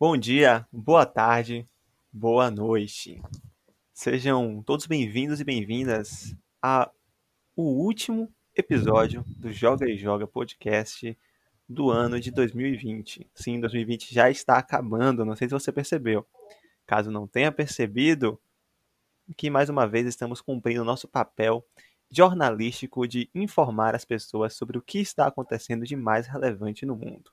Bom dia, boa tarde, boa noite. Sejam todos bem-vindos e bem-vindas ao último episódio do Joga e Joga podcast do ano de 2020. Sim, 2020 já está acabando, não sei se você percebeu. Caso não tenha percebido, que mais uma vez estamos cumprindo nosso papel jornalístico de informar as pessoas sobre o que está acontecendo de mais relevante no mundo.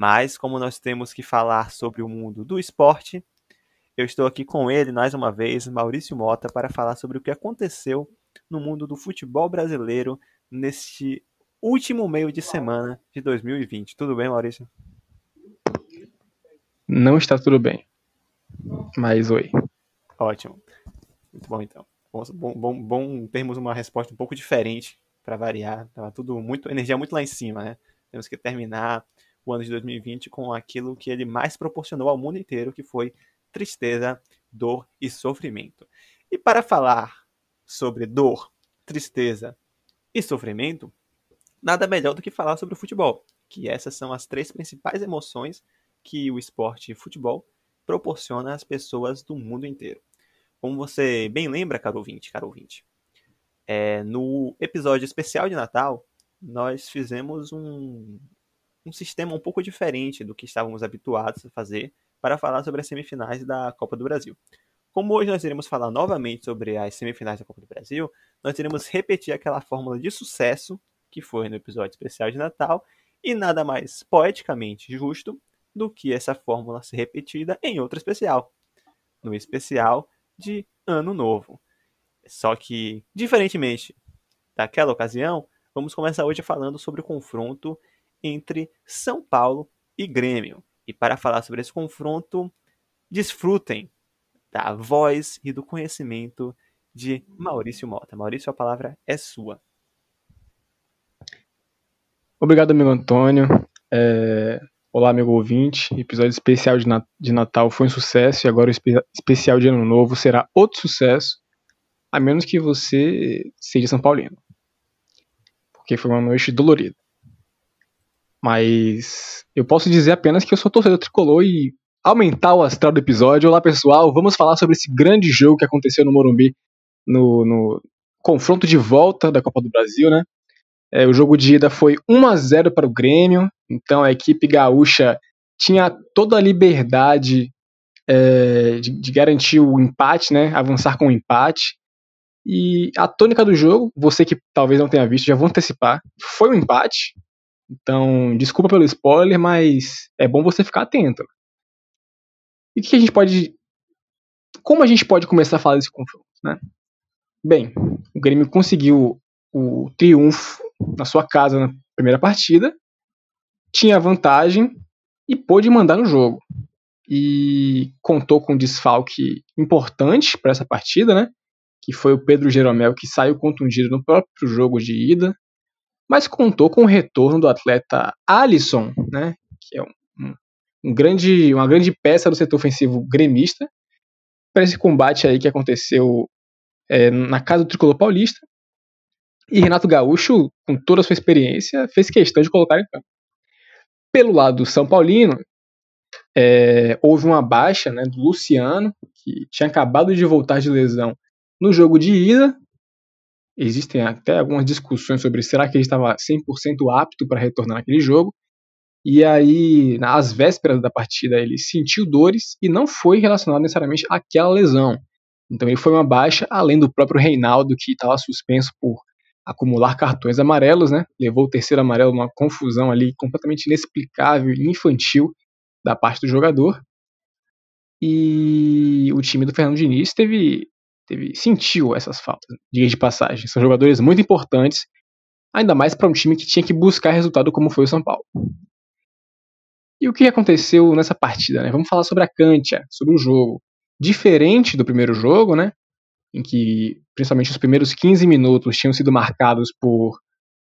Mas, como nós temos que falar sobre o mundo do esporte, eu estou aqui com ele mais uma vez, Maurício Mota, para falar sobre o que aconteceu no mundo do futebol brasileiro neste último meio de semana de 2020. Tudo bem, Maurício? Não está tudo bem. Mas oi. Ótimo. Muito bom, então. Bom, bom, bom termos uma resposta um pouco diferente para variar. Tava tudo muito energia muito lá em cima, né? Temos que terminar o ano de 2020 com aquilo que ele mais proporcionou ao mundo inteiro, que foi tristeza, dor e sofrimento. E para falar sobre dor, tristeza e sofrimento, nada melhor do que falar sobre o futebol, que essas são as três principais emoções que o esporte futebol proporciona às pessoas do mundo inteiro. Como você bem lembra, caro ouvinte, caro ouvinte, é, no episódio especial de Natal, nós fizemos um, um sistema um pouco diferente do que estávamos habituados a fazer para falar sobre as semifinais da Copa do Brasil. Como hoje nós iremos falar novamente sobre as semifinais da Copa do Brasil, nós iremos repetir aquela fórmula de sucesso que foi no episódio especial de Natal e nada mais poeticamente justo do que essa fórmula ser repetida em outro especial, no especial de Ano Novo. Só que, diferentemente daquela ocasião, vamos começar hoje falando sobre o confronto entre São Paulo e Grêmio. E para falar sobre esse confronto, desfrutem da voz e do conhecimento de Maurício Mota. Maurício, a palavra é sua. Obrigado, amigo Antônio. É... Olá, amigo ouvinte. Episódio especial de, Nat de Natal foi um sucesso e agora o espe especial de Ano Novo será outro sucesso, a menos que você seja São Paulino. Porque foi uma noite dolorida. Mas eu posso dizer apenas que eu sou torcedor tricolor e aumentar o astral do episódio. Olá pessoal, vamos falar sobre esse grande jogo que aconteceu no Morumbi no, no confronto de volta da Copa do Brasil, né? É, o jogo de ida foi 1 a 0 para o Grêmio, então a equipe gaúcha tinha toda a liberdade é, de, de, garantir o empate, né? Avançar com o empate. E a tônica do jogo, você que talvez não tenha visto, já vou antecipar, foi um empate. Então, desculpa pelo spoiler, mas é bom você ficar atento. E o que a gente pode. Como a gente pode começar a falar desse confronto, né? Bem, o Grêmio conseguiu o triunfo na sua casa na primeira partida, tinha vantagem e pôde mandar no jogo. E contou com um desfalque importante para essa partida, né? Que foi o Pedro Jeromel, que saiu contundido no próprio jogo de ida mas contou com o retorno do atleta Alisson, né, que é um, um grande, uma grande peça do setor ofensivo gremista, para esse combate aí que aconteceu é, na casa do Tricolor Paulista. E Renato Gaúcho, com toda a sua experiência, fez questão de colocar em campo. Pelo lado do São Paulino, é, houve uma baixa né, do Luciano, que tinha acabado de voltar de lesão no jogo de ida, Existem até algumas discussões sobre será que ele estava 100% apto para retornar naquele jogo. E aí, às vésperas da partida, ele sentiu dores e não foi relacionado necessariamente àquela lesão. Então ele foi uma baixa, além do próprio Reinaldo, que estava suspenso por acumular cartões amarelos, né? Levou o terceiro amarelo numa confusão ali completamente inexplicável e infantil da parte do jogador. E o time do Fernando Diniz teve teve, sentiu essas faltas, diga de passagem. São jogadores muito importantes, ainda mais para um time que tinha que buscar resultado como foi o São Paulo. E o que aconteceu nessa partida? Né? Vamos falar sobre a Cantia, sobre o jogo. Diferente do primeiro jogo, né? em que principalmente os primeiros 15 minutos tinham sido marcados por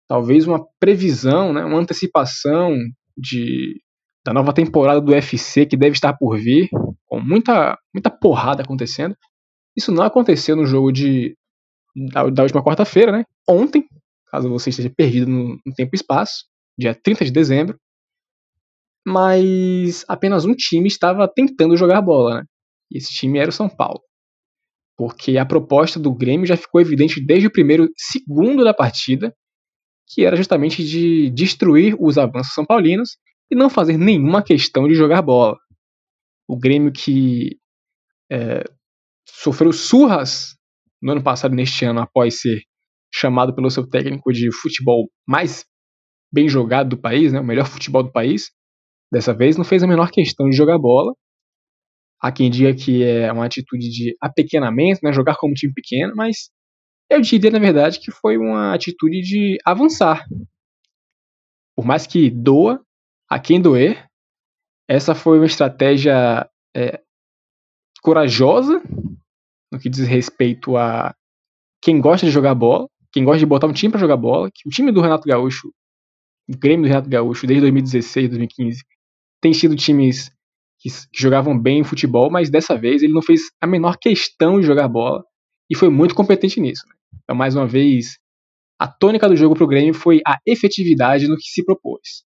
talvez uma previsão, né? uma antecipação de, da nova temporada do UFC que deve estar por vir, com muita, muita porrada acontecendo. Isso não aconteceu no jogo de da, da última quarta-feira, né? Ontem, caso você esteja perdido no, no tempo e espaço, dia 30 de dezembro. mas apenas um time estava tentando jogar bola, né? E esse time era o São Paulo. Porque a proposta do Grêmio já ficou evidente desde o primeiro segundo da partida, que era justamente de destruir os avanços são paulinos e não fazer nenhuma questão de jogar bola. O Grêmio que é, sofreu surras no ano passado neste ano após ser chamado pelo seu técnico de futebol mais bem jogado do país, né, o melhor futebol do país, dessa vez não fez a menor questão de jogar bola. Há quem diga que é uma atitude de apequenamento, né, jogar como um time pequeno, mas eu diria, na verdade, que foi uma atitude de avançar. Por mais que doa, a quem doer, essa foi uma estratégia é, corajosa no que diz respeito a quem gosta de jogar bola, quem gosta de botar um time para jogar bola, que o time do Renato Gaúcho, o Grêmio do Renato Gaúcho, desde 2016, 2015, tem sido times que, que jogavam bem futebol, mas dessa vez ele não fez a menor questão de jogar bola e foi muito competente nisso. Né? Então, mais uma vez, a tônica do jogo para o Grêmio foi a efetividade no que se propôs.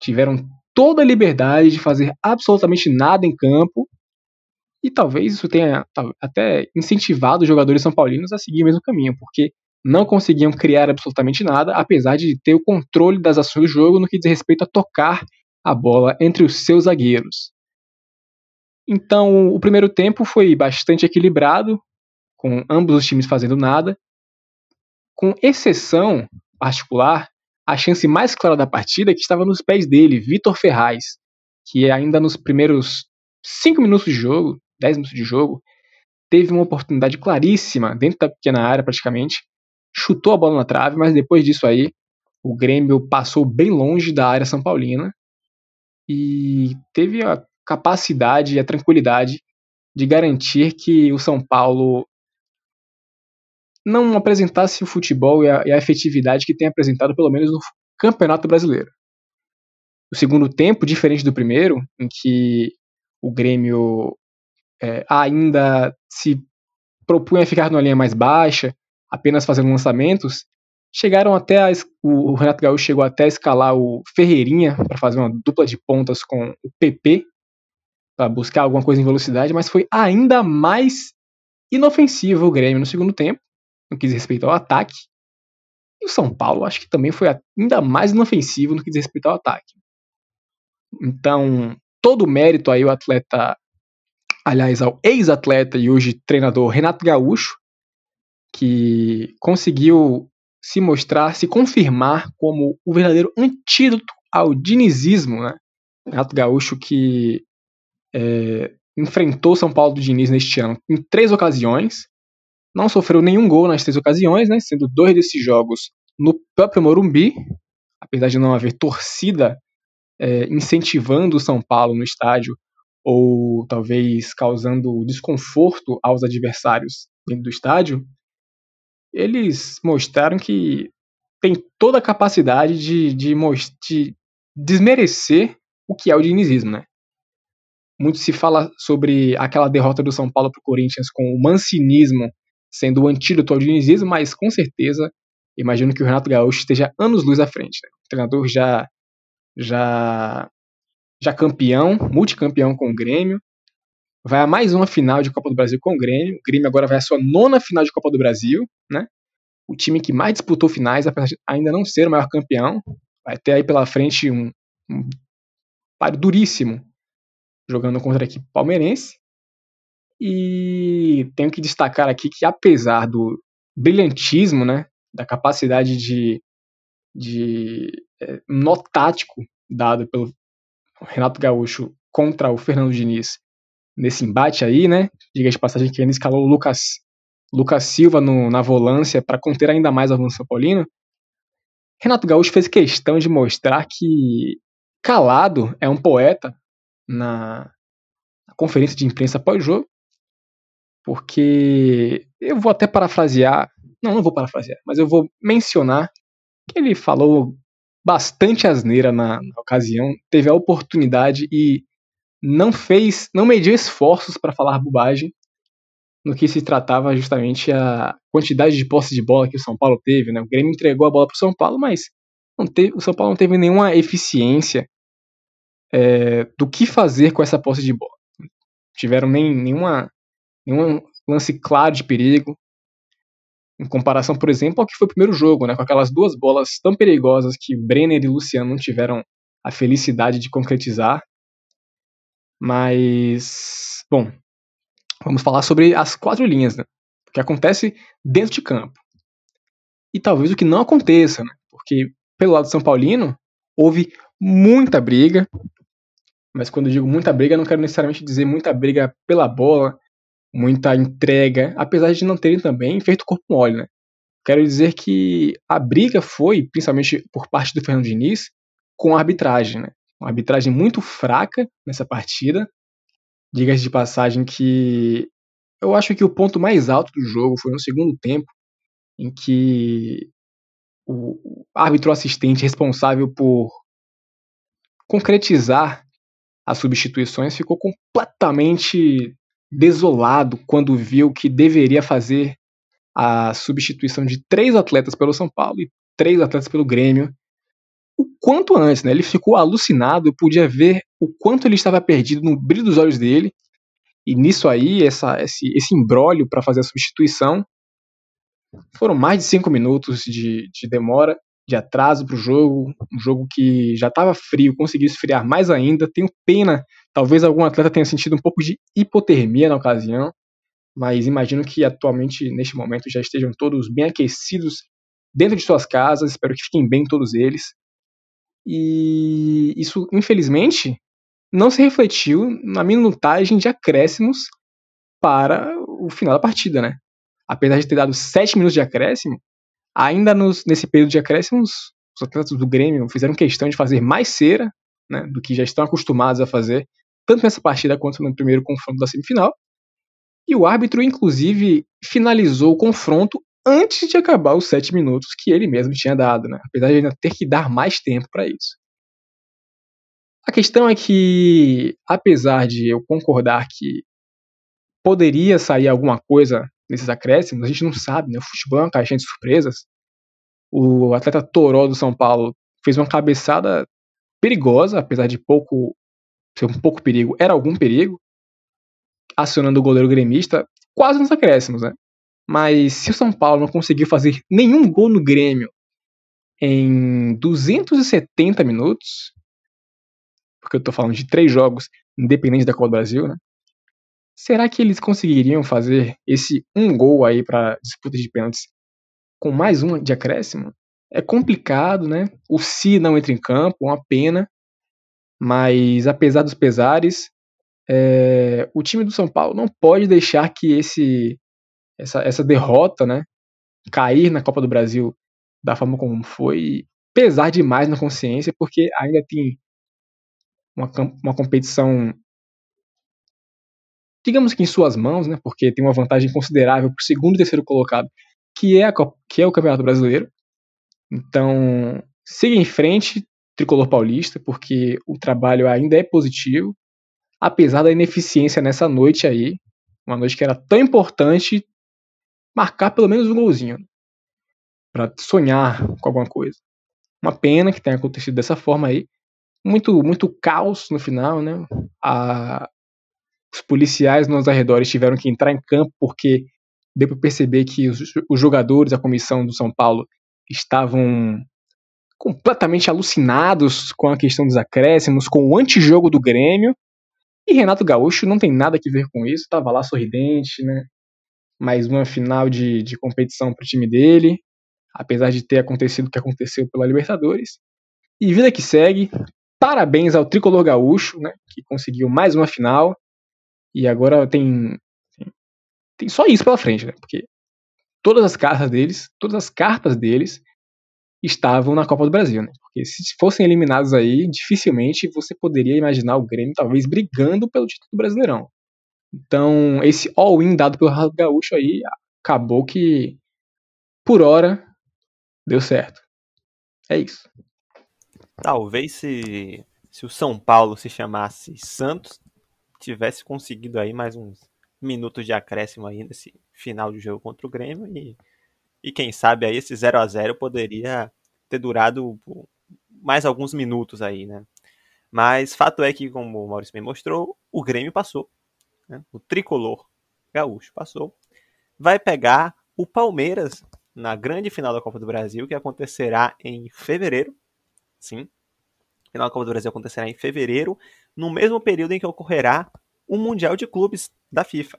Tiveram toda a liberdade de fazer absolutamente nada em campo e talvez isso tenha até incentivado os jogadores são paulinos a seguir o mesmo caminho, porque não conseguiam criar absolutamente nada, apesar de ter o controle das ações do jogo no que diz respeito a tocar a bola entre os seus zagueiros. Então, o primeiro tempo foi bastante equilibrado, com ambos os times fazendo nada, com exceção particular, a chance mais clara da partida é que estava nos pés dele, Vitor Ferraz, que ainda nos primeiros 5 minutos de jogo, 10 minutos de jogo, teve uma oportunidade claríssima dentro da pequena área praticamente, chutou a bola na trave, mas depois disso aí o Grêmio passou bem longe da área São Paulina e teve a capacidade e a tranquilidade de garantir que o São Paulo não apresentasse o futebol e a, e a efetividade que tem apresentado, pelo menos no Campeonato Brasileiro. O segundo tempo, diferente do primeiro, em que o Grêmio é, ainda se propunha ficar numa linha mais baixa, apenas fazendo lançamentos, chegaram até a, o Renato Gaúcho chegou até a escalar o Ferreirinha para fazer uma dupla de pontas com o PP para buscar alguma coisa em velocidade, mas foi ainda mais inofensivo o Grêmio no segundo tempo no que diz respeito ao ataque. E o São Paulo acho que também foi ainda mais inofensivo no que diz respeito ao ataque. Então, todo o mérito aí o atleta, aliás, ao ex-atleta e hoje treinador Renato Gaúcho, que conseguiu se mostrar, se confirmar como o verdadeiro antídoto ao dinizismo, né? Renato Gaúcho que é, enfrentou São Paulo do Diniz neste ano em três ocasiões, não sofreu nenhum gol nas três ocasiões, né, sendo dois desses jogos no próprio Morumbi, apesar de não haver torcida é, incentivando o São Paulo no estádio ou talvez causando desconforto aos adversários dentro do estádio, eles mostraram que tem toda a capacidade de, de, de desmerecer o que é o dinizismo, né? Muito se fala sobre aquela derrota do São Paulo para o Corinthians com o mancinismo sendo o antídoto ao dinizismo, mas com certeza imagino que o Renato Gaúcho esteja anos-luz à frente. Né? O treinador já, já, já campeão, multicampeão com o Grêmio, vai a mais uma final de Copa do Brasil com o Grêmio. O Grêmio agora vai à sua nona final de Copa do Brasil, né? O time que mais disputou finais, apesar de ainda não ser o maior campeão, vai ter aí pela frente um, um duríssimo jogando contra a equipe palmeirense. E tenho que destacar aqui que, apesar do brilhantismo, né, da capacidade de, de é, tático dado pelo Renato Gaúcho contra o Fernando Diniz nesse embate aí, né? Diga de passagem que ele escalou o Lucas, Lucas Silva no, na volância para conter ainda mais o avanço São Paulino. Renato Gaúcho fez questão de mostrar que calado é um poeta na, na conferência de imprensa pós-jogo porque eu vou até parafrasear, não, não vou parafrasear, mas eu vou mencionar que ele falou bastante asneira na, na ocasião, teve a oportunidade e não fez, não mediu esforços para falar bobagem no que se tratava justamente a quantidade de posse de bola que o São Paulo teve, né? O Grêmio entregou a bola para o São Paulo, mas teve, o São Paulo não teve nenhuma eficiência é, do que fazer com essa posse de bola. Tiveram nem, nenhuma, nenhum lance claro de perigo, em comparação, por exemplo, ao que foi o primeiro jogo, né, com aquelas duas bolas tão perigosas que Brenner e Luciano não tiveram a felicidade de concretizar. Mas, bom, vamos falar sobre as quatro linhas, né, o que acontece dentro de campo. E talvez o que não aconteça, né, porque pelo lado São Paulino houve muita briga, mas quando eu digo muita briga, não quero necessariamente dizer muita briga pela bola, muita entrega, apesar de não terem também feito corpo mole, né? Quero dizer que a briga foi, principalmente por parte do Fernando Diniz, com a arbitragem, né? Uma arbitragem muito fraca nessa partida. Diga-se de passagem que eu acho que o ponto mais alto do jogo foi no segundo tempo, em que o árbitro assistente responsável por concretizar as substituições ficou completamente desolado quando viu que deveria fazer a substituição de três atletas pelo São Paulo e três atletas pelo Grêmio. O quanto antes, né? Ele ficou alucinado, eu podia ver o quanto ele estava perdido no brilho dos olhos dele. E nisso aí, essa, esse, esse imbróglio para fazer a substituição, foram mais de cinco minutos de, de demora, de atraso para o jogo, um jogo que já estava frio, conseguiu esfriar mais ainda. Tenho pena Talvez algum atleta tenha sentido um pouco de hipotermia na ocasião, mas imagino que atualmente, neste momento, já estejam todos bem aquecidos dentro de suas casas. Espero que fiquem bem todos eles. E isso, infelizmente, não se refletiu na minutagem de acréscimos para o final da partida, né? Apesar de ter dado 7 minutos de acréscimo, ainda nos, nesse período de acréscimos, os atletas do Grêmio fizeram questão de fazer mais cera né, do que já estão acostumados a fazer tanto nessa partida quanto no primeiro confronto da semifinal. E o árbitro, inclusive, finalizou o confronto antes de acabar os sete minutos que ele mesmo tinha dado, né? apesar de ainda ter que dar mais tempo para isso. A questão é que, apesar de eu concordar que poderia sair alguma coisa nesses acréscimos, a gente não sabe, né? O futebol é uma caixinha de surpresas. O atleta Toró do São Paulo fez uma cabeçada perigosa, apesar de pouco ser um pouco perigo, era algum perigo, acionando o goleiro gremista quase nos acréscimos, né? Mas se o São Paulo não conseguiu fazer nenhum gol no Grêmio em 270 minutos, porque eu tô falando de três jogos, independente da Copa do Brasil, né? Será que eles conseguiriam fazer esse um gol aí para disputa de pênaltis com mais um de acréscimo? É complicado, né? O Si não entra em campo, uma pena. Mas apesar dos pesares, é, o time do São Paulo não pode deixar que esse essa, essa derrota, né, cair na Copa do Brasil da forma como foi, pesar demais na consciência, porque ainda tem uma, uma competição, digamos que em suas mãos, né, porque tem uma vantagem considerável para o segundo e terceiro colocado, que é, a, que é o Campeonato Brasileiro. Então, siga em frente, tricolor paulista, porque o trabalho ainda é positivo, apesar da ineficiência nessa noite aí, uma noite que era tão importante marcar pelo menos um golzinho para sonhar com alguma coisa. Uma pena que tenha acontecido dessa forma aí. Muito, muito caos no final, né? A, os policiais nos arredores tiveram que entrar em campo porque deu para perceber que os, os jogadores, a comissão do São Paulo, estavam completamente alucinados com a questão dos acréscimos, com o antijogo do Grêmio. E Renato Gaúcho não tem nada a ver com isso, estava lá sorridente, né? Mais uma final de, de competição o time dele, apesar de ter acontecido o que aconteceu pela Libertadores. E vida que segue, parabéns ao tricolor gaúcho, né? Que conseguiu mais uma final. E agora tem, tem só isso pela frente, né? Porque todas as cartas deles, todas as cartas deles estavam na Copa do Brasil, né? Porque se fossem eliminados aí, dificilmente você poderia imaginar o Grêmio talvez brigando pelo título do Brasileirão. Então, esse all-in dado pelo Renato Gaúcho aí acabou que, por hora, deu certo. É isso. Talvez se, se o São Paulo se chamasse Santos, tivesse conseguido aí mais uns minutos de acréscimo aí nesse final de jogo contra o Grêmio e e quem sabe aí esse 0 a 0 poderia ter durado mais alguns minutos aí, né? Mas fato é que, como o Maurício bem mostrou, o Grêmio passou. Né? O tricolor gaúcho passou. Vai pegar o Palmeiras na grande final da Copa do Brasil, que acontecerá em fevereiro. Sim. A final da Copa do Brasil acontecerá em fevereiro, no mesmo período em que ocorrerá o Mundial de Clubes da FIFA.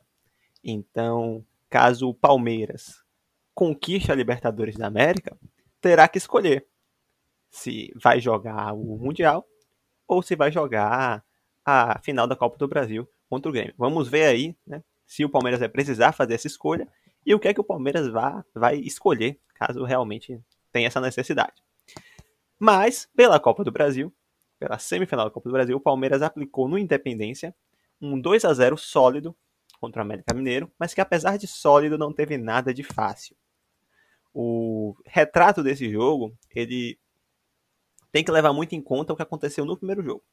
Então, caso o Palmeiras conquiste a Libertadores da América, terá que escolher se vai jogar o Mundial ou se vai jogar a final da Copa do Brasil contra o Grêmio. Vamos ver aí né, se o Palmeiras vai precisar fazer essa escolha e o que é que o Palmeiras vai, vai escolher caso realmente tenha essa necessidade. Mas, pela Copa do Brasil, pela semifinal da Copa do Brasil, o Palmeiras aplicou no Independência um 2 a 0 sólido contra o América Mineiro, mas que apesar de sólido não teve nada de fácil. O retrato desse jogo, ele tem que levar muito em conta o que aconteceu no primeiro jogo.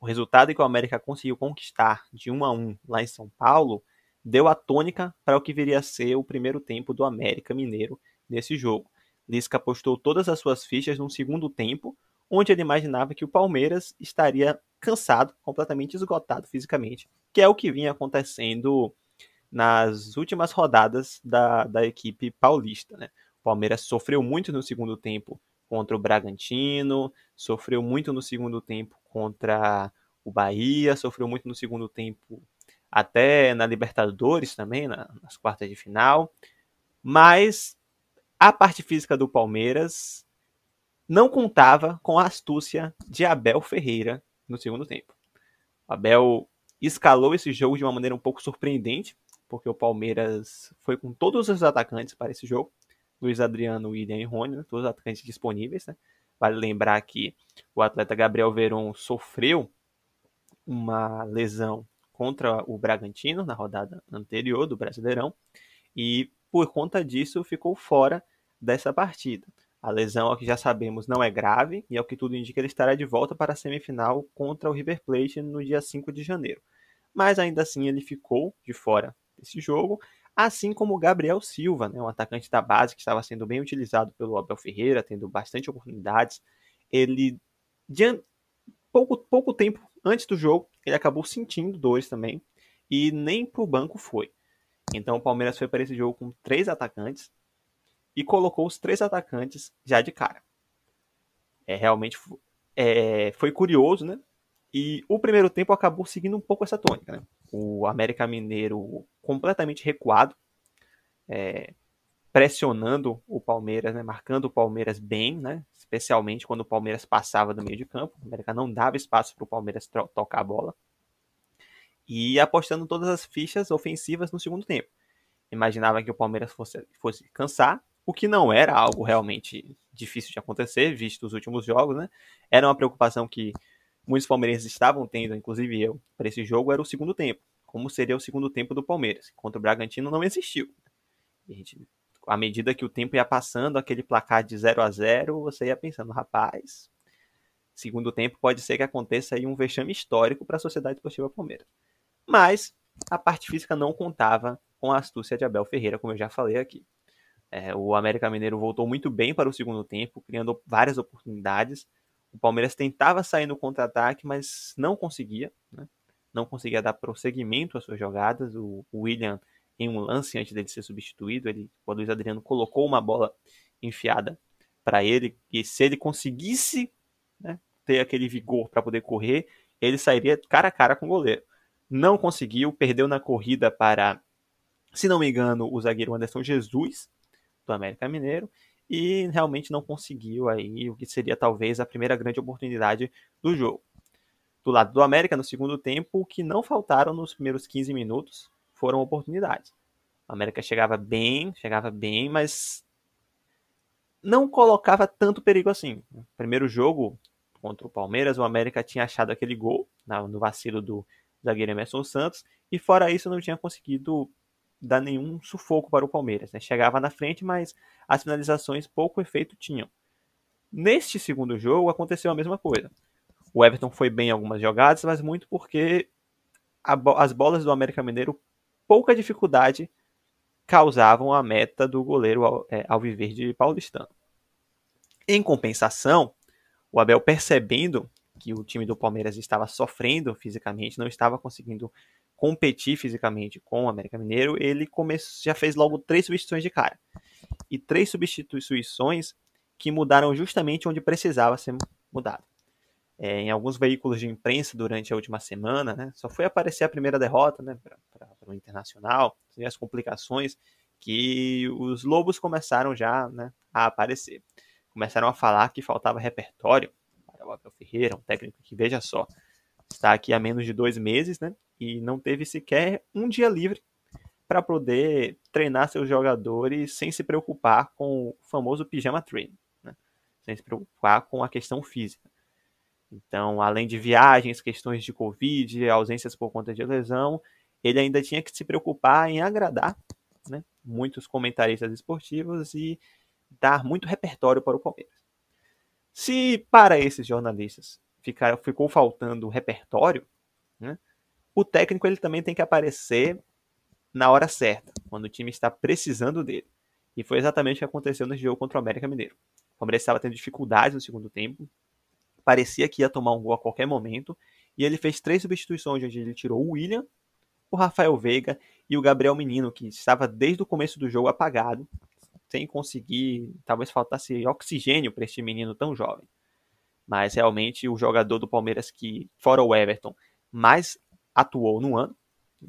O resultado que o América conseguiu conquistar de 1 a 1 lá em São Paulo deu a tônica para o que viria a ser o primeiro tempo do América Mineiro nesse jogo. Lisca apostou todas as suas fichas no segundo tempo, onde ele imaginava que o Palmeiras estaria cansado, completamente esgotado fisicamente, que é o que vinha acontecendo nas últimas rodadas da, da equipe paulista. Né? O Palmeiras sofreu muito no segundo tempo contra o Bragantino, sofreu muito no segundo tempo contra o Bahia, sofreu muito no segundo tempo até na Libertadores também, na, nas quartas de final. Mas a parte física do Palmeiras não contava com a astúcia de Abel Ferreira no segundo tempo. Abel escalou esse jogo de uma maneira um pouco surpreendente, porque o Palmeiras foi com todos os atacantes para esse jogo. Luiz Adriano, William e Rony, né, todos os atacantes disponíveis. Né? Vale lembrar que o atleta Gabriel Veron sofreu uma lesão contra o Bragantino na rodada anterior do Brasileirão e por conta disso ficou fora dessa partida. A lesão, ao que já sabemos, não é grave e ao que tudo indica ele estará de volta para a semifinal contra o River Plate no dia 5 de janeiro. Mas ainda assim ele ficou de fora desse jogo, assim como o Gabriel Silva, né, um atacante da base que estava sendo bem utilizado pelo Abel Ferreira, tendo bastante oportunidades. Ele, de pouco, pouco tempo antes do jogo, ele acabou sentindo dores também e nem para o banco foi. Então o Palmeiras foi para esse jogo com três atacantes e colocou os três atacantes já de cara. É realmente é, foi curioso, né? E o primeiro tempo acabou seguindo um pouco essa tônica, né? O América Mineiro completamente recuado, é, pressionando o Palmeiras, né? Marcando o Palmeiras bem, né? Especialmente quando o Palmeiras passava do meio de campo. O América não dava espaço para o Palmeiras tocar a bola. E apostando todas as fichas ofensivas no segundo tempo. Imaginava que o Palmeiras fosse, fosse cansar o que não era algo realmente difícil de acontecer, visto os últimos jogos, né? Era uma preocupação que muitos palmeirenses estavam tendo, inclusive eu, para esse jogo, era o segundo tempo. Como seria o segundo tempo do Palmeiras? Contra o Bragantino não existiu. E a gente, à medida que o tempo ia passando, aquele placar de 0 a 0 você ia pensando, rapaz, segundo tempo pode ser que aconteça aí um vexame histórico para a Sociedade Esportiva Palmeiras. Mas a parte física não contava com a astúcia de Abel Ferreira, como eu já falei aqui. É, o América Mineiro voltou muito bem para o segundo tempo, criando várias oportunidades. O Palmeiras tentava sair no contra-ataque, mas não conseguia. Né? Não conseguia dar prosseguimento às suas jogadas. O, William, em um lance antes dele ser substituído, ele, o Luiz Adriano colocou uma bola enfiada para ele. E se ele conseguisse né, ter aquele vigor para poder correr, ele sairia cara a cara com o goleiro. Não conseguiu, perdeu na corrida para, se não me engano, o zagueiro Anderson Jesus do América Mineiro e realmente não conseguiu aí o que seria talvez a primeira grande oportunidade do jogo. Do lado do América, no segundo tempo, o que não faltaram nos primeiros 15 minutos foram oportunidades. O América chegava bem, chegava bem, mas não colocava tanto perigo assim. Primeiro jogo contra o Palmeiras, o América tinha achado aquele gol no vacilo do zagueiro Emerson Santos, e fora isso não tinha conseguido dar nenhum sufoco para o Palmeiras. Né? Chegava na frente, mas as finalizações pouco efeito tinham. Neste segundo jogo aconteceu a mesma coisa. O Everton foi bem em algumas jogadas, mas muito porque as bolas do América Mineiro, pouca dificuldade, causavam a meta do goleiro é, Alviverde paulistano. Em compensação, o Abel percebendo que o time do Palmeiras estava sofrendo fisicamente, não estava conseguindo competir fisicamente com o América Mineiro, ele já fez logo três substituições de cara. E três substituições que mudaram justamente onde precisava ser mudado. É, em alguns veículos de imprensa durante a última semana, né, só foi aparecer a primeira derrota né, para o Internacional, e as complicações que os Lobos começaram já né, a aparecer. Começaram a falar que faltava repertório para o Abel Ferreira, um técnico que, veja só, está aqui há menos de dois meses, né? E não teve sequer um dia livre para poder treinar seus jogadores sem se preocupar com o famoso pijama training, né? sem se preocupar com a questão física. Então, além de viagens, questões de Covid, ausências por conta de lesão, ele ainda tinha que se preocupar em agradar né, muitos comentaristas esportivos e dar muito repertório para o Palmeiras. Se para esses jornalistas ficar, ficou faltando repertório, né, o técnico ele também tem que aparecer na hora certa, quando o time está precisando dele. E foi exatamente o que aconteceu nesse jogo contra o América Mineiro. O Palmeiras estava tendo dificuldades no segundo tempo, parecia que ia tomar um gol a qualquer momento, e ele fez três substituições, onde ele tirou o William, o Rafael Veiga e o Gabriel Menino, que estava desde o começo do jogo apagado, sem conseguir, talvez faltasse oxigênio para este menino tão jovem. Mas realmente o jogador do Palmeiras que, fora o Everton, mais atuou no ano,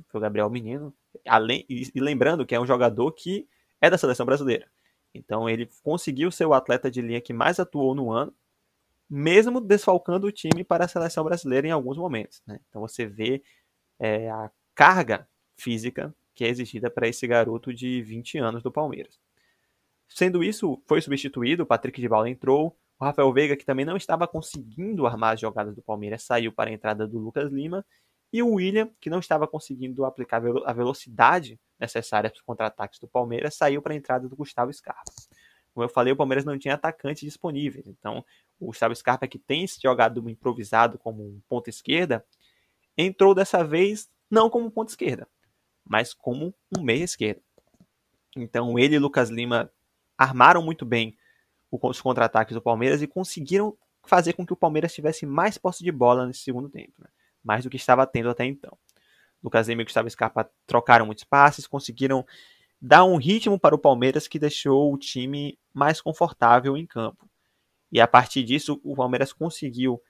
foi o Gabriel Menino. Além, e, lembrando que é um jogador que é da seleção brasileira. Então ele conseguiu ser o atleta de linha que mais atuou no ano, mesmo desfalcando o time para a seleção brasileira em alguns momentos. Né? Então você vê é, a carga física que é exigida para esse garoto de 20 anos do Palmeiras. Sendo isso, foi substituído, o Patrick de Paula entrou, o Rafael Veiga, que também não estava conseguindo armar as jogadas do Palmeiras, saiu para a entrada do Lucas Lima, e o William, que não estava conseguindo aplicar a velocidade necessária para os contra-ataques do Palmeiras, saiu para a entrada do Gustavo Scarpa. Como eu falei, o Palmeiras não tinha atacantes disponíveis, então o Gustavo Scarpa, que tem jogado improvisado como um ponta esquerda, entrou dessa vez não como ponta esquerda, mas como um meia esquerda. Então ele e Lucas Lima armaram muito bem os contra-ataques do Palmeiras e conseguiram fazer com que o Palmeiras tivesse mais posse de bola nesse segundo tempo, né? Mais do que estava tendo até então. Lucas Lima e Gustavo Scarpa trocaram muitos passes, conseguiram dar um ritmo para o Palmeiras que deixou o time mais confortável em campo. E a partir disso, o Palmeiras conseguiu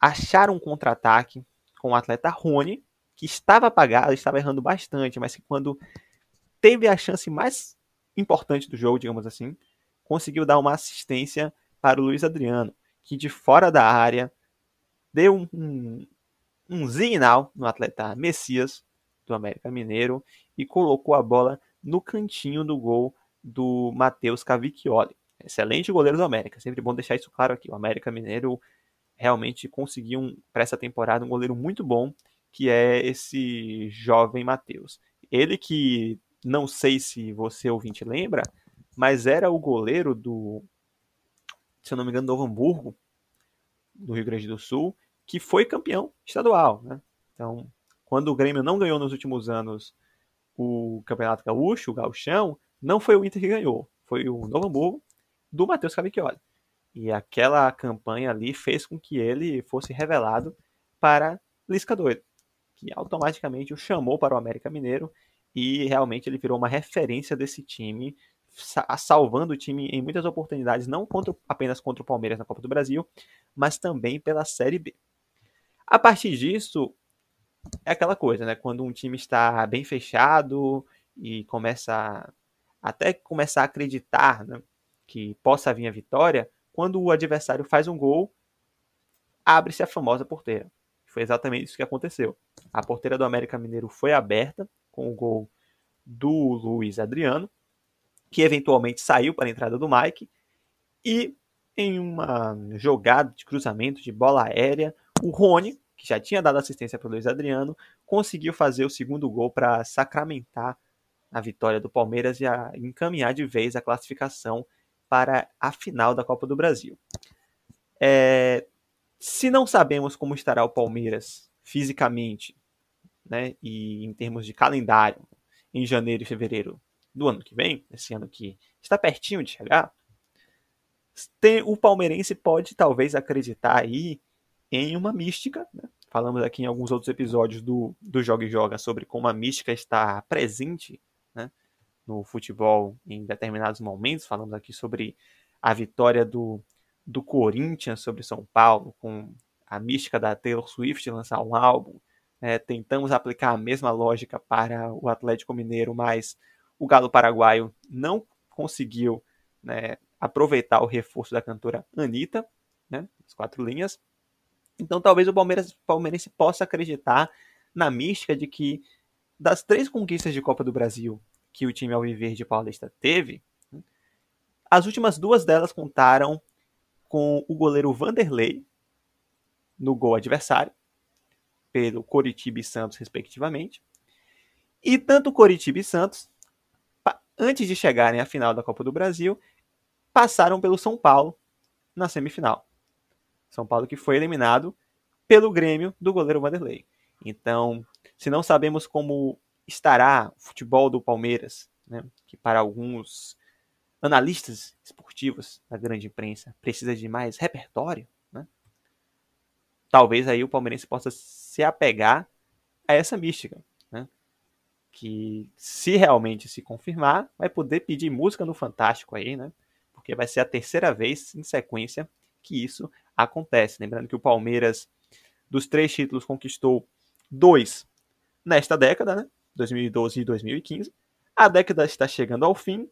achar um contra-ataque com o atleta Rony, que estava apagado, estava errando bastante, mas que quando teve a chance mais importante do jogo, digamos assim, conseguiu dar uma assistência para o Luiz Adriano, que de fora da área deu um, um, signal no atleta Messias do América Mineiro e colocou a bola no cantinho do gol do Matheus Cavicchioli. Excelente goleiro do América, sempre bom deixar isso claro aqui. O América Mineiro realmente conseguiu um, para essa temporada um goleiro muito bom que é esse jovem Matheus. Ele que não sei se você ouvinte lembra, mas era o goleiro do, se eu não me engano, do Novo Hamburgo, do Rio Grande do Sul, que foi campeão estadual, né? Então, quando o Grêmio não ganhou nos últimos anos o Campeonato Gaúcho, o Gauchão, não foi o Inter que ganhou, foi o Novo Hamburgo do Matheus Cavicchioli. E aquela campanha ali fez com que ele fosse revelado para Lisca Doido que automaticamente o chamou para o América Mineiro e realmente ele virou uma referência desse time, salvando o time em muitas oportunidades, não contra, apenas contra o Palmeiras na Copa do Brasil, mas também pela Série B. A partir disso, é aquela coisa, né? Quando um time está bem fechado e começa a, até começar a acreditar né, que possa vir a vitória, quando o adversário faz um gol, abre-se a famosa porteira. Foi exatamente isso que aconteceu. A porteira do América Mineiro foi aberta com o gol do Luiz Adriano, que eventualmente saiu para a entrada do Mike, e em uma jogada de cruzamento de bola aérea, o Rony, que já tinha dado assistência para o Luiz Adriano, conseguiu fazer o segundo gol para sacramentar a vitória do Palmeiras e encaminhar de vez a classificação para a final da Copa do Brasil. É, se não sabemos como estará o Palmeiras fisicamente, né, e em termos de calendário, em janeiro e fevereiro do ano que vem, esse ano que está pertinho de chegar, tem, o palmeirense pode talvez acreditar aí em uma mística. Né? Falamos aqui em alguns outros episódios do, do Joga e Joga sobre como a mística está presente né, no futebol em determinados momentos. Falamos aqui sobre a vitória do, do Corinthians sobre São Paulo, com a mística da Taylor Swift lançar um álbum. É, tentamos aplicar a mesma lógica para o Atlético Mineiro, mas o Galo Paraguaio não conseguiu né, aproveitar o reforço da cantora Anitta, né, as quatro linhas. Então talvez o Palmeiras, palmeirense possa acreditar na mística de que das três conquistas de Copa do Brasil que o time Alviverde Paulista teve, as últimas duas delas contaram com o goleiro Vanderlei no gol adversário, pelo Coritiba e Santos, respectivamente. E tanto Coritiba e Santos, antes de chegarem à final da Copa do Brasil, passaram pelo São Paulo na semifinal. São Paulo que foi eliminado pelo Grêmio do goleiro Vanderlei. Então, se não sabemos como estará o futebol do Palmeiras, né, que para alguns analistas esportivos da grande imprensa precisa de mais repertório, né, talvez aí o palmeirense possa se apegar a essa mística, né, que se realmente se confirmar, vai poder pedir música no Fantástico aí, né, porque vai ser a terceira vez em sequência que isso acontece. Lembrando que o Palmeiras, dos três títulos, conquistou dois nesta década, né? 2012 e 2015. A década está chegando ao fim,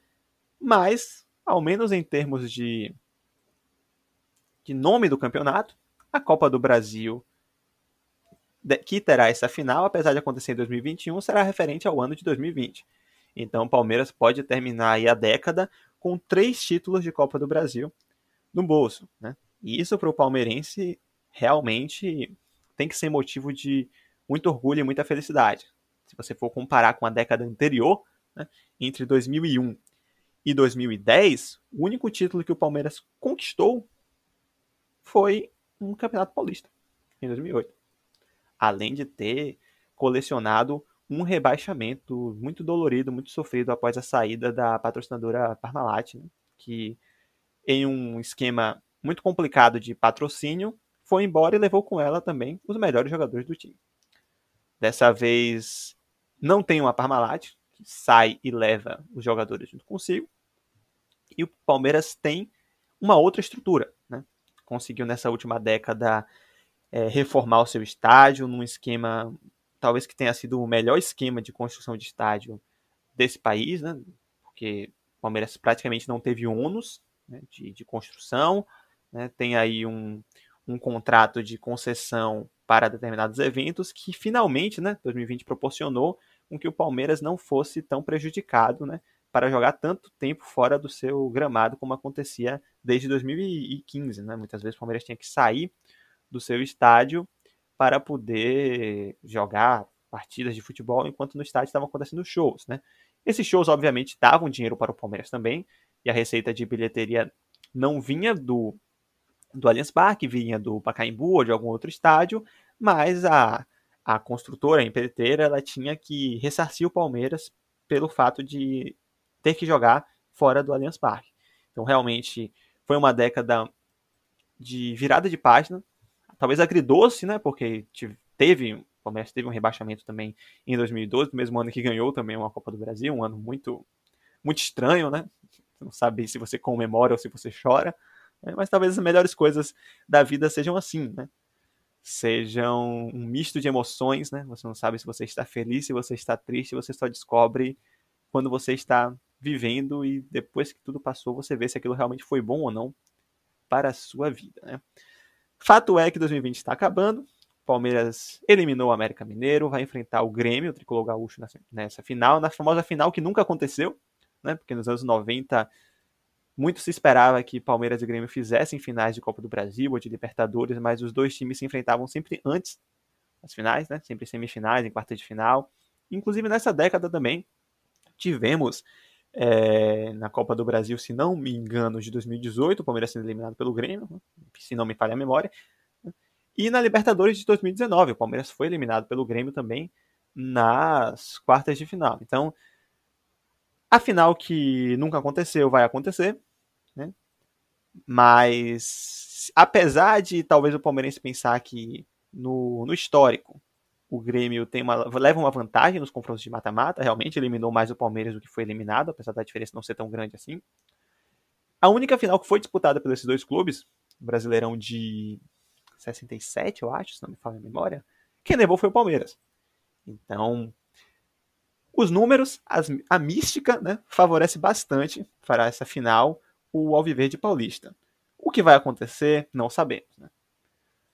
mas, ao menos em termos de, de nome do campeonato, a Copa do Brasil, que terá essa final, apesar de acontecer em 2021, será referente ao ano de 2020. Então, o Palmeiras pode terminar a década com três títulos de Copa do Brasil no bolso. Né? E isso para o palmeirense realmente tem que ser motivo de muito orgulho e muita felicidade. Se você for comparar com a década anterior, né, entre 2001 e 2010, o único título que o Palmeiras conquistou foi um Campeonato Paulista, em 2008. Além de ter colecionado um rebaixamento muito dolorido, muito sofrido após a saída da patrocinadora Parmalat, né, que em um esquema muito complicado de patrocínio, foi embora e levou com ela também os melhores jogadores do time. Dessa vez não tem uma Parmalat, que sai e leva os jogadores junto consigo. E o Palmeiras tem uma outra estrutura. Né? Conseguiu nessa última década é, reformar o seu estádio num esquema talvez que tenha sido o melhor esquema de construção de estádio desse país, né? Porque o Palmeiras praticamente não teve ônus né, de, de, construção, né? Tem aí um, um contrato de concessão para determinados eventos que finalmente, né, 2020 proporcionou com que o Palmeiras não fosse tão prejudicado, né, para jogar tanto tempo fora do seu gramado como acontecia desde 2015, né? Muitas vezes o Palmeiras tinha que sair do seu estádio para poder jogar partidas de futebol enquanto no estádio estavam acontecendo shows, né? Esses shows, obviamente, davam dinheiro para o Palmeiras também, e a receita de bilheteria não vinha do, do Allianz Parque, vinha do Pacaembu ou de algum outro estádio, mas a, a construtora, a empreiteira, ela tinha que ressarcir o Palmeiras pelo fato de ter que jogar fora do Allianz Parque. Então, realmente, foi uma década de virada de página talvez agridoce, né? Porque teve, o Palmeiras teve um rebaixamento também em 2012, no mesmo ano que ganhou também uma Copa do Brasil, um ano muito, muito estranho, né? Não sabe se você comemora ou se você chora, né? mas talvez as melhores coisas da vida sejam assim, né? Sejam um misto de emoções, né? Você não sabe se você está feliz, se você está triste, você só descobre quando você está vivendo e depois que tudo passou, você vê se aquilo realmente foi bom ou não para a sua vida, né? Fato é que 2020 está acabando. Palmeiras eliminou o América Mineiro, vai enfrentar o Grêmio, o tricolor gaúcho nessa, nessa final, na famosa final que nunca aconteceu, né? Porque nos anos 90 muito se esperava que Palmeiras e Grêmio fizessem finais de Copa do Brasil ou de Libertadores, mas os dois times se enfrentavam sempre antes das finais, né? Sempre semifinais, em quarta de final. Inclusive nessa década também tivemos é, na Copa do Brasil, se não me engano, de 2018, o Palmeiras sendo eliminado pelo Grêmio, né, se não me falha a memória. Né, e na Libertadores de 2019, o Palmeiras foi eliminado pelo Grêmio também nas quartas de final. Então, a final que nunca aconteceu vai acontecer? Mas apesar de talvez o Palmeirense pensar que no, no histórico o Grêmio tem uma, leva uma vantagem nos confrontos de mata-mata, realmente eliminou mais o Palmeiras do que foi eliminado, apesar da diferença não ser tão grande assim. A única final que foi disputada pelos dois clubes, Brasileirão de 67, eu acho, se não me falha a memória, quem levou foi o Palmeiras. Então, os números, as, a mística, né, favorece bastante para essa final o Alviverde Paulista. O que vai acontecer, não sabemos. Né?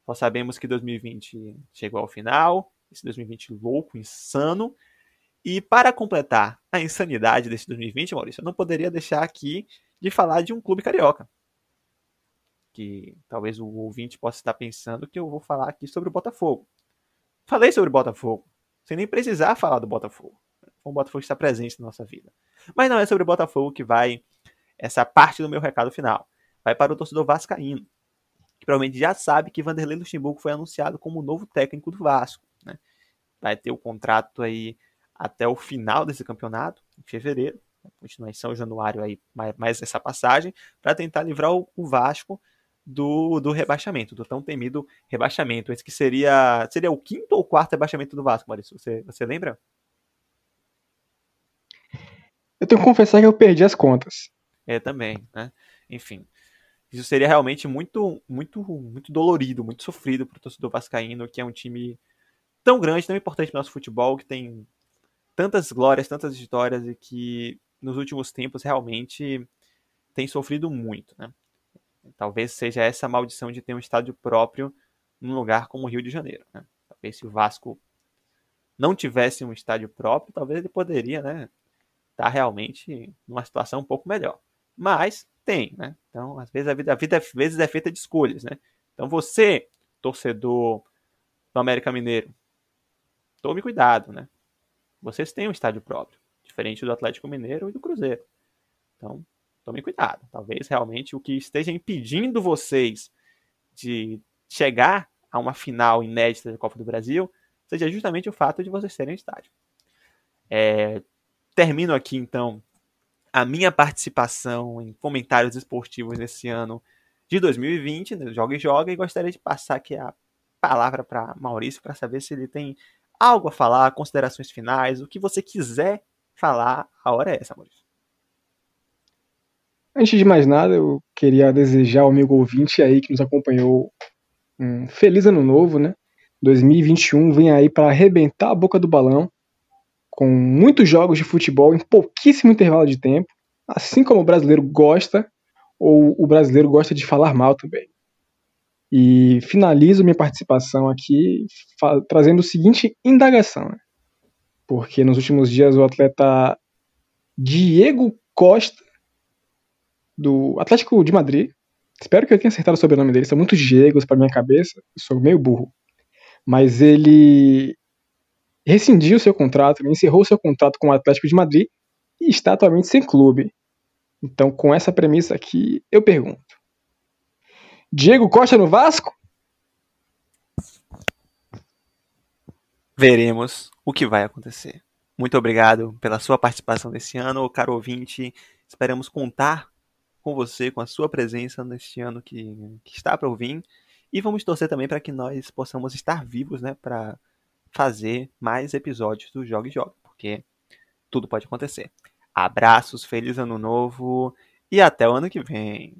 Só sabemos que 2020 chegou ao final, esse 2020 louco, insano. E para completar a insanidade desse 2020, Maurício, eu não poderia deixar aqui de falar de um clube carioca. Que talvez o ouvinte possa estar pensando que eu vou falar aqui sobre o Botafogo. Falei sobre o Botafogo, sem nem precisar falar do Botafogo. O Botafogo está presente na nossa vida. Mas não é sobre o Botafogo que vai essa parte do meu recado final. Vai para o torcedor vascaíno, que provavelmente já sabe que Vanderlei Luxemburgo foi anunciado como o novo técnico do Vasco. Né? Vai ter o contrato aí até o final desse campeonato, em fevereiro continuar em São Januário aí mais essa passagem, para tentar livrar o, o Vasco do, do rebaixamento, do tão temido rebaixamento. Esse que seria seria o quinto ou quarto rebaixamento do Vasco, Maurício? Você, você lembra? Eu tenho que confessar que eu perdi as contas. É, também, né? Enfim. Isso seria realmente muito, muito, muito dolorido, muito sofrido para o torcedor vascaíno, que é um time tão grande, tão importante no nosso futebol, que tem tantas glórias, tantas histórias e que nos últimos tempos realmente tem sofrido muito, né? Talvez seja essa maldição de ter um estádio próprio num lugar como o Rio de Janeiro, né? Talvez se o Vasco não tivesse um estádio próprio, talvez ele poderia, né, estar tá realmente numa situação um pouco melhor. Mas tem, né? Então, às vezes a vida, a vida às vezes é feita de escolhas, né? Então você, torcedor do América Mineiro, tome cuidado, né? Vocês têm um estádio próprio diferente do Atlético Mineiro e do Cruzeiro. Então, tome cuidado. Talvez realmente o que esteja impedindo vocês de chegar a uma final inédita da Copa do Brasil seja justamente o fato de vocês terem estádio. É, termino aqui então a minha participação em comentários esportivos nesse ano de 2020, no Joga e Joga, e gostaria de passar aqui a palavra para Maurício para saber se ele tem algo a falar, considerações finais, o que você quiser falar, a hora é essa, Maurício. Antes de mais nada, eu queria desejar ao amigo ouvinte aí que nos acompanhou um feliz ano novo, né? 2021 vem aí para arrebentar a boca do balão, com muitos jogos de futebol em pouquíssimo intervalo de tempo, assim como o brasileiro gosta, ou o brasileiro gosta de falar mal também. E finalizo minha participação aqui trazendo o seguinte indagação. Né? porque nos últimos dias o atleta Diego Costa, do Atlético de Madrid, espero que eu tenha acertado o sobrenome dele, são muitos Diegos para minha cabeça, sou meio burro, mas ele rescindiu seu contrato, encerrou seu contrato com o Atlético de Madrid e está atualmente sem clube. Então, com essa premissa aqui, eu pergunto: Diego Costa no Vasco? Veremos o que vai acontecer. Muito obrigado pela sua participação nesse ano, caro ouvinte. Esperamos contar com você, com a sua presença neste ano que, que está para vir. E vamos torcer também para que nós possamos estar vivos, né, para fazer mais episódios do Joga e Joga, porque tudo pode acontecer. Abraços, feliz ano novo e até o ano que vem.